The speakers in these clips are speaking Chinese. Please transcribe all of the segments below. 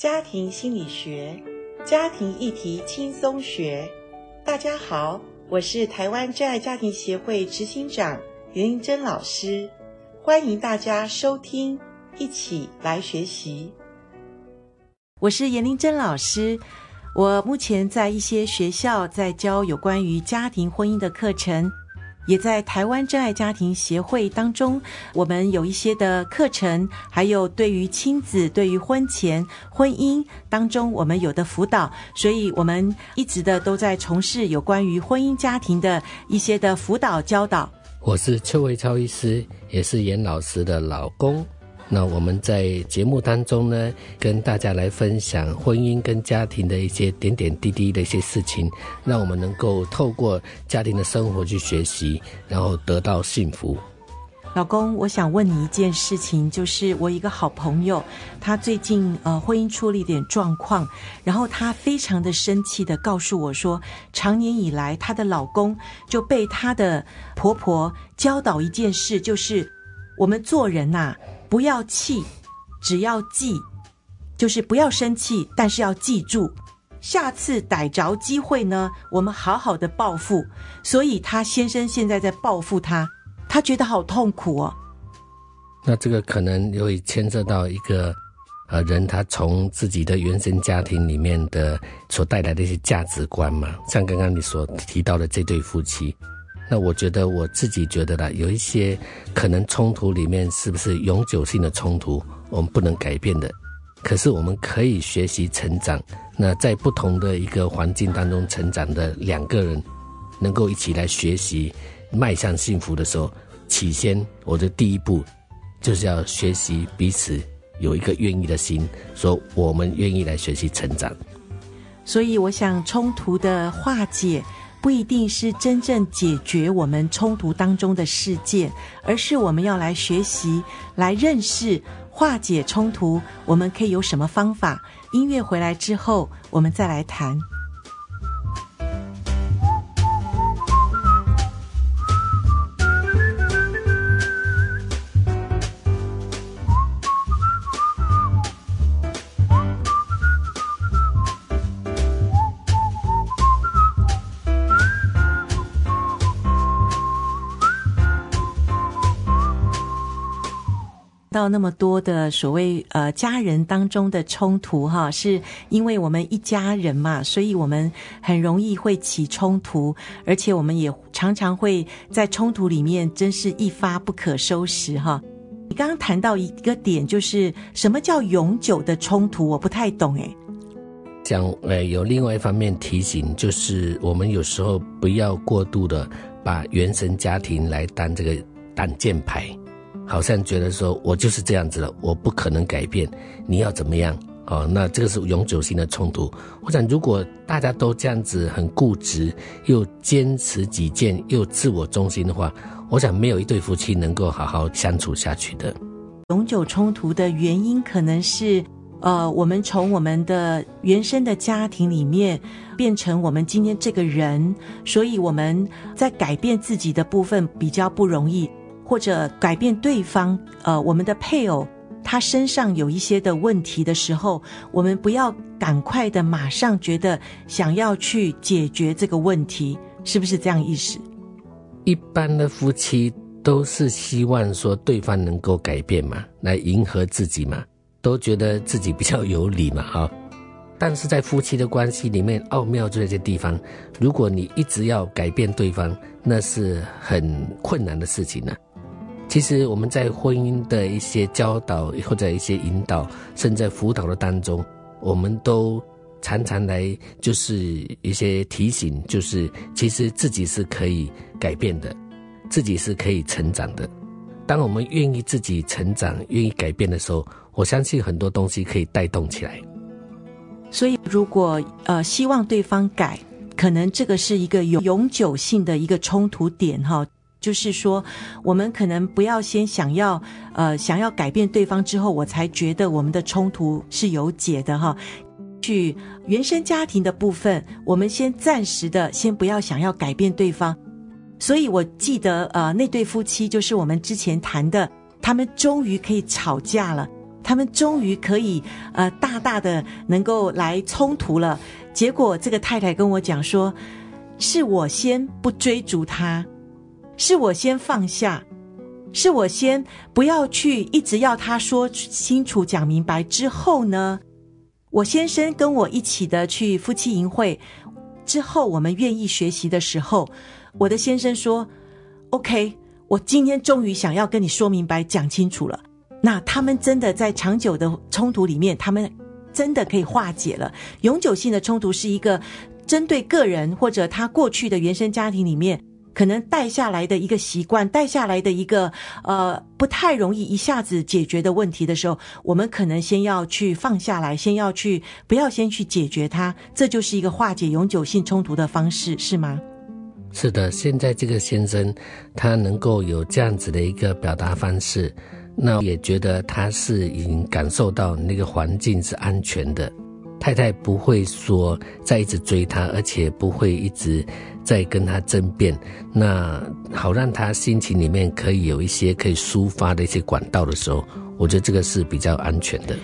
家庭心理学，家庭议题轻松学。大家好，我是台湾真爱家庭协会执行长严玲珍老师，欢迎大家收听，一起来学习。我是严玲珍老师，我目前在一些学校在教有关于家庭婚姻的课程。也在台湾真爱家庭协会当中，我们有一些的课程，还有对于亲子、对于婚前婚姻当中，我们有的辅导，所以我们一直的都在从事有关于婚姻家庭的一些的辅导教导。我是邱维超医师，也是严老师的老公。那我们在节目当中呢，跟大家来分享婚姻跟家庭的一些点点滴滴的一些事情，让我们能够透过家庭的生活去学习，然后得到幸福。老公，我想问你一件事情，就是我一个好朋友，他最近呃婚姻出了一点状况，然后他非常的生气的告诉我说，长年以来她的老公就被她的婆婆教导一件事，就是我们做人呐、不要气，只要记，就是不要生气，但是要记住，下次逮着机会呢，我们好好的报复。所以他先生现在在报复他，他觉得好痛苦哦。那这个可能又会牵涉到一个呃人，他从自己的原生家庭里面的所带来的一些价值观嘛，像刚刚你所提到的这对夫妻。那我觉得我自己觉得啦，有一些可能冲突里面是不是永久性的冲突，我们不能改变的。可是我们可以学习成长。那在不同的一个环境当中成长的两个人，能够一起来学习，迈向幸福的时候，起先我的第一步就是要学习彼此有一个愿意的心，说我们愿意来学习成长。所以我想冲突的化解。不一定是真正解决我们冲突当中的事件，而是我们要来学习、来认识、化解冲突。我们可以有什么方法？音乐回来之后，我们再来谈。到那么多的所谓呃家人当中的冲突哈，是因为我们一家人嘛，所以我们很容易会起冲突，而且我们也常常会在冲突里面真是一发不可收拾哈。你刚刚谈到一个点，就是什么叫永久的冲突？我不太懂诶。讲呃，有另外一方面提醒，就是我们有时候不要过度的把原生家庭来当这个挡箭牌。好像觉得说，我就是这样子了，我不可能改变。你要怎么样？哦，那这个是永久性的冲突。我想，如果大家都这样子很固执，又坚持己见，又自我中心的话，我想没有一对夫妻能够好好相处下去的。永久冲突的原因可能是，呃，我们从我们的原生的家庭里面变成我们今天这个人，所以我们在改变自己的部分比较不容易。或者改变对方，呃，我们的配偶他身上有一些的问题的时候，我们不要赶快的马上觉得想要去解决这个问题，是不是这样意思？一般的夫妻都是希望说对方能够改变嘛，来迎合自己嘛，都觉得自己比较有理嘛，哈。但是在夫妻的关系里面，奥妙就在这地方，如果你一直要改变对方，那是很困难的事情呢。其实我们在婚姻的一些教导或者一些引导，甚至在辅导的当中，我们都常常来就是一些提醒，就是其实自己是可以改变的，自己是可以成长的。当我们愿意自己成长、愿意改变的时候，我相信很多东西可以带动起来。所以，如果呃希望对方改，可能这个是一个永永久性的一个冲突点哈。就是说，我们可能不要先想要，呃，想要改变对方之后，我才觉得我们的冲突是有解的哈。去原生家庭的部分，我们先暂时的先不要想要改变对方。所以我记得，呃，那对夫妻就是我们之前谈的，他们终于可以吵架了。他们终于可以呃大大的能够来冲突了。结果这个太太跟我讲说，是我先不追逐他，是我先放下，是我先不要去一直要他说清楚讲明白。之后呢，我先生跟我一起的去夫妻营会之后，我们愿意学习的时候，我的先生说：“OK，我今天终于想要跟你说明白、讲清楚了。”那他们真的在长久的冲突里面，他们真的可以化解了。永久性的冲突是一个针对个人或者他过去的原生家庭里面可能带下来的一个习惯，带下来的一个呃不太容易一下子解决的问题的时候，我们可能先要去放下来，先要去不要先去解决它，这就是一个化解永久性冲突的方式，是吗？是的，现在这个先生他能够有这样子的一个表达方式。那也觉得他是已经感受到那个环境是安全的，太太不会说再一直追他，而且不会一直在跟他争辩。那好让他心情里面可以有一些可以抒发的一些管道的时候，我觉得这个是比较安全的。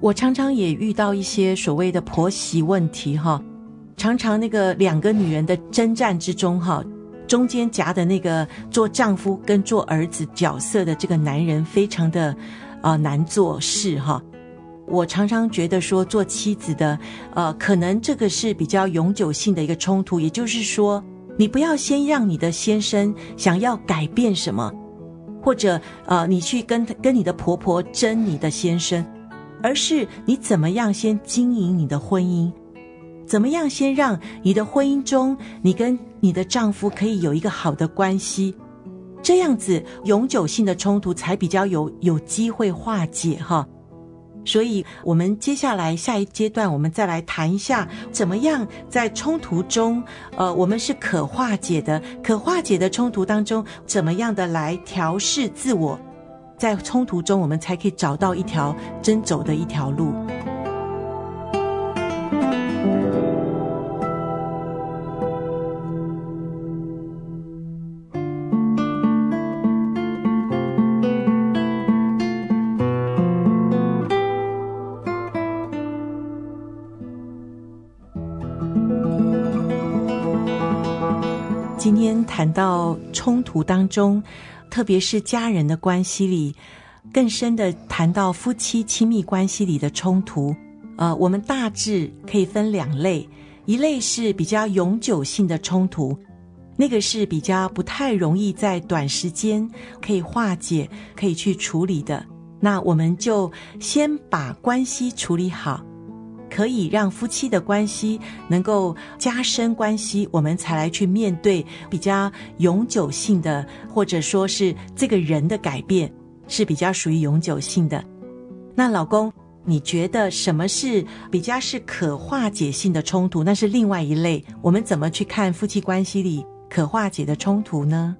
我常常也遇到一些所谓的婆媳问题哈，常常那个两个女人的征战之中哈。中间夹的那个做丈夫跟做儿子角色的这个男人，非常的，呃，难做事哈。我常常觉得说，做妻子的，呃，可能这个是比较永久性的一个冲突。也就是说，你不要先让你的先生想要改变什么，或者呃，你去跟跟你的婆婆争你的先生，而是你怎么样先经营你的婚姻。怎么样？先让你的婚姻中，你跟你的丈夫可以有一个好的关系，这样子永久性的冲突才比较有有机会化解哈。所以，我们接下来下一阶段，我们再来谈一下，怎么样在冲突中，呃，我们是可化解的，可化解的冲突当中，怎么样的来调试自我，在冲突中，我们才可以找到一条真走的一条路。到冲突当中，特别是家人的关系里，更深的谈到夫妻亲密关系里的冲突。呃，我们大致可以分两类，一类是比较永久性的冲突，那个是比较不太容易在短时间可以化解、可以去处理的。那我们就先把关系处理好。可以让夫妻的关系能够加深关系，我们才来去面对比较永久性的，或者说是这个人的改变是比较属于永久性的。那老公，你觉得什么是比较是可化解性的冲突？那是另外一类。我们怎么去看夫妻关系里可化解的冲突呢？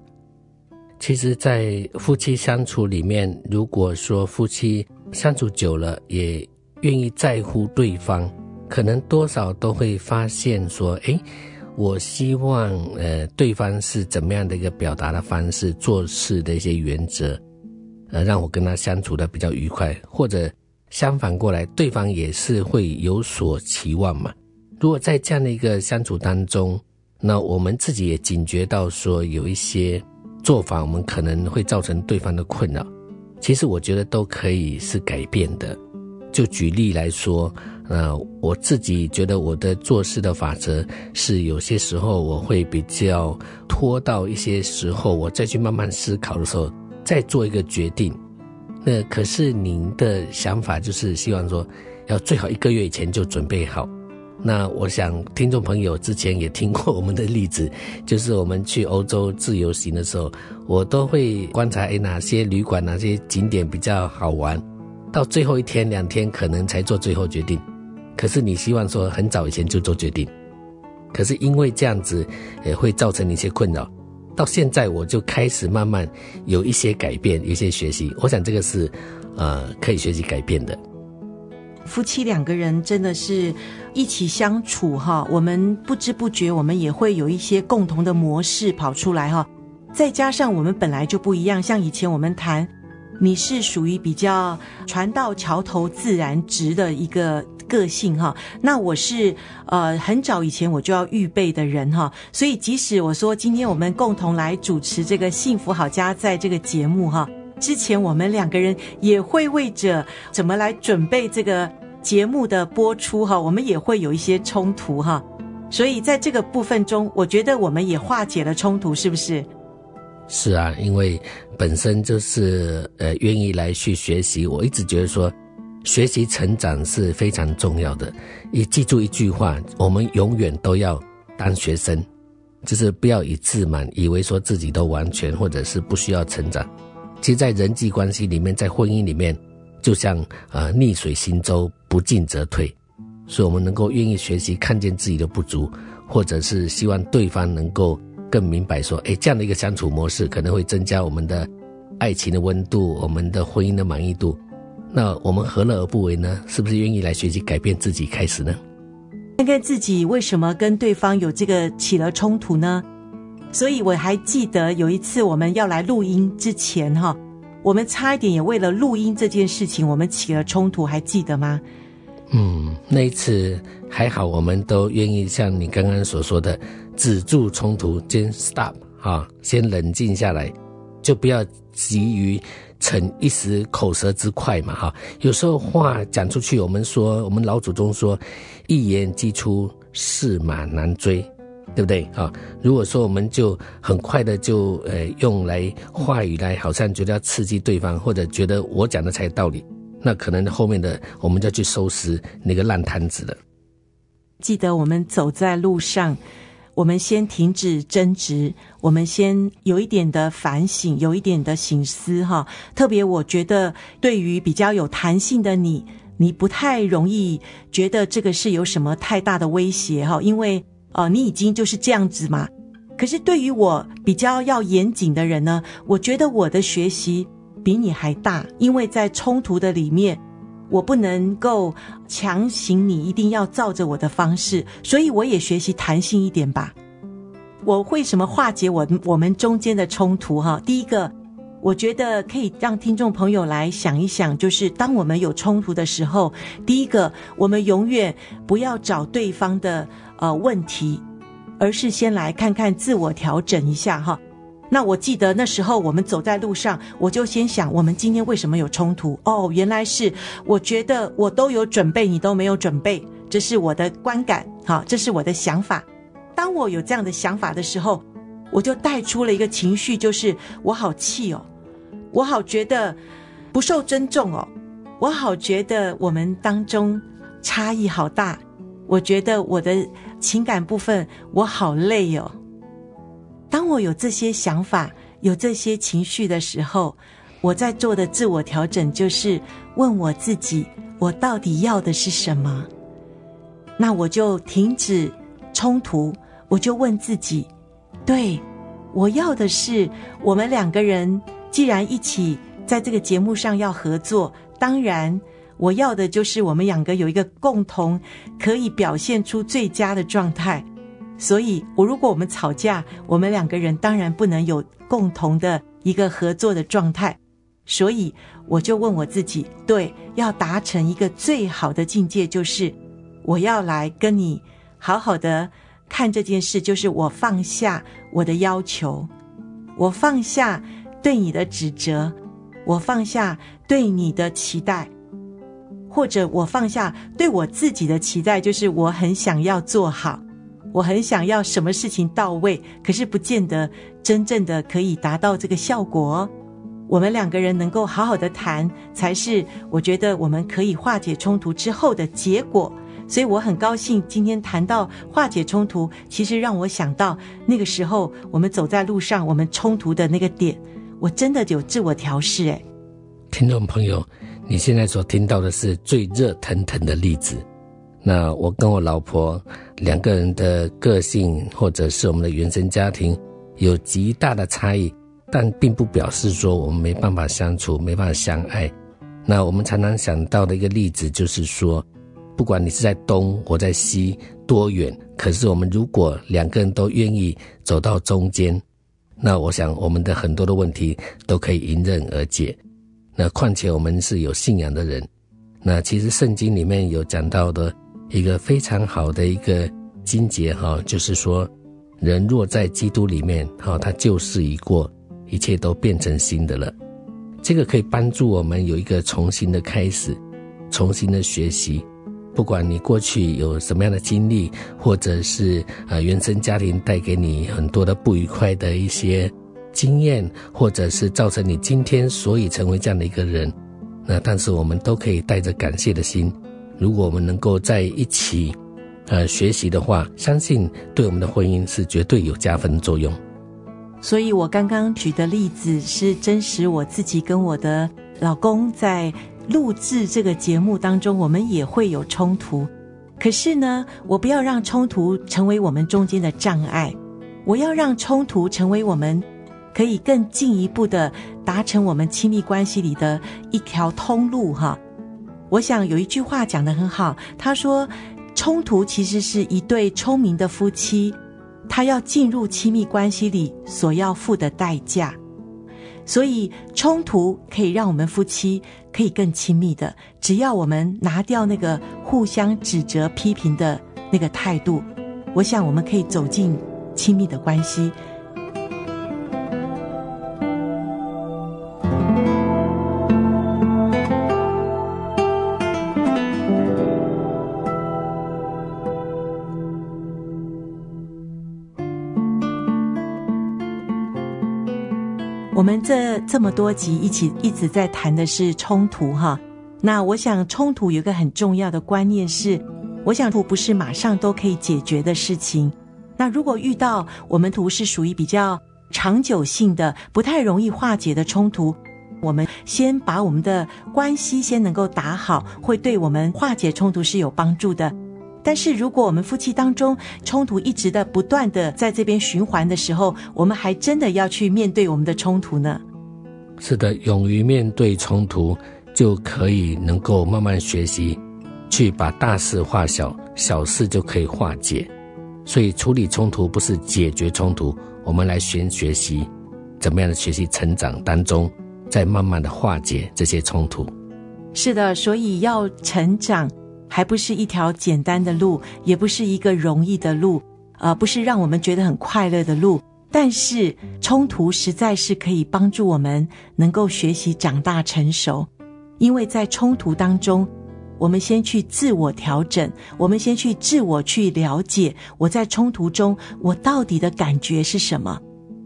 其实，在夫妻相处里面，如果说夫妻相处久了，也愿意在乎对方，可能多少都会发现说，诶，我希望呃对方是怎么样的一个表达的方式，做事的一些原则，呃，让我跟他相处的比较愉快，或者相反过来，对方也是会有所期望嘛。如果在这样的一个相处当中，那我们自己也警觉到说，有一些做法我们可能会造成对方的困扰，其实我觉得都可以是改变的。就举例来说，呃，我自己觉得我的做事的法则是，有些时候我会比较拖到一些时候，我再去慢慢思考的时候，再做一个决定。那可是您的想法就是希望说，要最好一个月以前就准备好。那我想听众朋友之前也听过我们的例子，就是我们去欧洲自由行的时候，我都会观察，诶，哪些旅馆、哪些景点比较好玩。到最后一天两天可能才做最后决定，可是你希望说很早以前就做决定，可是因为这样子也会造成一些困扰。到现在我就开始慢慢有一些改变，有一些学习。我想这个是呃可以学习改变的。夫妻两个人真的是一起相处哈，我们不知不觉我们也会有一些共同的模式跑出来哈。再加上我们本来就不一样，像以前我们谈。你是属于比较船到桥头自然直的一个个性哈。那我是呃很早以前我就要预备的人哈，所以即使我说今天我们共同来主持这个幸福好家在这个节目哈，之前我们两个人也会为着怎么来准备这个节目的播出哈，我们也会有一些冲突哈。所以在这个部分中，我觉得我们也化解了冲突，是不是？是啊，因为本身就是呃愿意来去学习。我一直觉得说，学习成长是非常重要的。也记住一句话：我们永远都要当学生，就是不要以自满，以为说自己都完全或者是不需要成长。其实，在人际关系里面，在婚姻里面，就像呃逆水行舟，不进则退。所以，我们能够愿意学习，看见自己的不足，或者是希望对方能够更明白说，诶，这样的一个相处模式可能会增加我们的爱情的温度，我们的婚姻的满意度。那我们何乐而不为呢？是不是愿意来学习改变自己开始呢？看看自己为什么跟对方有这个起了冲突呢？所以我还记得有一次我们要来录音之前，哈，我们差一点也为了录音这件事情，我们起了冲突，还记得吗？嗯，那一次还好，我们都愿意像你刚刚所说的，止住冲突，先 stop 啊，先冷静下来，就不要急于逞一时口舌之快嘛，哈。有时候话讲出去，我们说，我们老祖宗说，一言既出，驷马难追，对不对啊？如果说我们就很快的就呃用来话语来，好像觉得要刺激对方，或者觉得我讲的才有道理。那可能后面的我们就要去收拾那个烂摊子了。记得我们走在路上，我们先停止争执，我们先有一点的反省，有一点的醒思哈。特别我觉得，对于比较有弹性的你，你不太容易觉得这个是有什么太大的威胁哈，因为呃，你已经就是这样子嘛。可是对于我比较要严谨的人呢，我觉得我的学习。比你还大，因为在冲突的里面，我不能够强行你一定要照着我的方式，所以我也学习弹性一点吧。我为什么化解我我们中间的冲突？哈，第一个，我觉得可以让听众朋友来想一想，就是当我们有冲突的时候，第一个，我们永远不要找对方的呃问题，而是先来看看自我调整一下哈。那我记得那时候我们走在路上，我就先想，我们今天为什么有冲突？哦，原来是我觉得我都有准备，你都没有准备，这是我的观感，好，这是我的想法。当我有这样的想法的时候，我就带出了一个情绪，就是我好气哦，我好觉得不受尊重哦，我好觉得我们当中差异好大，我觉得我的情感部分我好累哦。当我有这些想法、有这些情绪的时候，我在做的自我调整就是问我自己：我到底要的是什么？那我就停止冲突，我就问自己：对，我要的是我们两个人既然一起在这个节目上要合作，当然我要的就是我们两个有一个共同可以表现出最佳的状态。所以，我如果我们吵架，我们两个人当然不能有共同的一个合作的状态。所以，我就问我自己：对，要达成一个最好的境界，就是我要来跟你好好的看这件事，就是我放下我的要求，我放下对你的指责，我放下对你的期待，或者我放下对我自己的期待，就是我很想要做好。我很想要什么事情到位，可是不见得真正的可以达到这个效果。我们两个人能够好好的谈，才是我觉得我们可以化解冲突之后的结果。所以我很高兴今天谈到化解冲突，其实让我想到那个时候我们走在路上，我们冲突的那个点，我真的有自我调试。诶，听众朋友，你现在所听到的是最热腾腾的例子。那我跟我老婆两个人的个性，或者是我们的原生家庭有极大的差异，但并不表示说我们没办法相处，没办法相爱。那我们常常想到的一个例子就是说，不管你是在东，我在西，多远，可是我们如果两个人都愿意走到中间，那我想我们的很多的问题都可以迎刃而解。那况且我们是有信仰的人，那其实圣经里面有讲到的一个非常好的一个经节哈，就是说，人若在基督里面哈，他旧事已过，一切都变成新的了。这个可以帮助我们有一个重新的开始，重新的学习。不管你过去有什么样的经历，或者是呃原生家庭带给你很多的不愉快的一些经验，或者是造成你今天所以成为这样的一个人，那但是我们都可以带着感谢的心，如果我们能够在一起呃学习的话，相信对我们的婚姻是绝对有加分作用。所以我刚刚举的例子是真实我自己跟我的老公在。录制这个节目当中，我们也会有冲突，可是呢，我不要让冲突成为我们中间的障碍，我要让冲突成为我们可以更进一步的达成我们亲密关系里的一条通路哈。我想有一句话讲得很好，他说，冲突其实是一对聪明的夫妻，他要进入亲密关系里所要付的代价。所以冲突可以让我们夫妻可以更亲密的，只要我们拿掉那个互相指责、批评的那个态度，我想我们可以走进亲密的关系。这么多集一起一直在谈的是冲突哈，那我想冲突有一个很重要的观念是，我想冲突不是马上都可以解决的事情。那如果遇到我们图是属于比较长久性的、不太容易化解的冲突，我们先把我们的关系先能够打好，会对我们化解冲突是有帮助的。但是，如果我们夫妻当中冲突一直的不断的在这边循环的时候，我们还真的要去面对我们的冲突呢？是的，勇于面对冲突，就可以能够慢慢学习，去把大事化小，小事就可以化解。所以，处理冲突不是解决冲突，我们来学学习怎么样的学习成长当中，再慢慢的化解这些冲突。是的，所以要成长。还不是一条简单的路，也不是一个容易的路，呃，不是让我们觉得很快乐的路。但是冲突实在是可以帮助我们能够学习长大成熟，因为在冲突当中，我们先去自我调整，我们先去自我去了解，我在冲突中我到底的感觉是什么，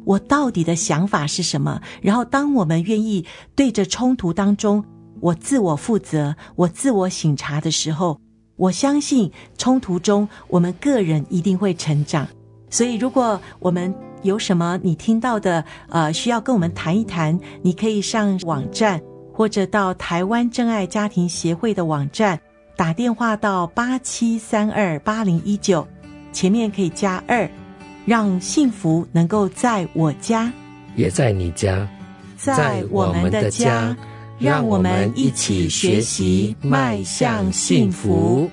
我到底的想法是什么。然后，当我们愿意对着冲突当中。我自我负责，我自我省察的时候，我相信冲突中我们个人一定会成长。所以，如果我们有什么你听到的，呃，需要跟我们谈一谈，你可以上网站或者到台湾真爱家庭协会的网站打电话到八七三二八零一九，前面可以加二，让幸福能够在我家，也在你家，在我们的家。让我们一起学习，迈向幸福。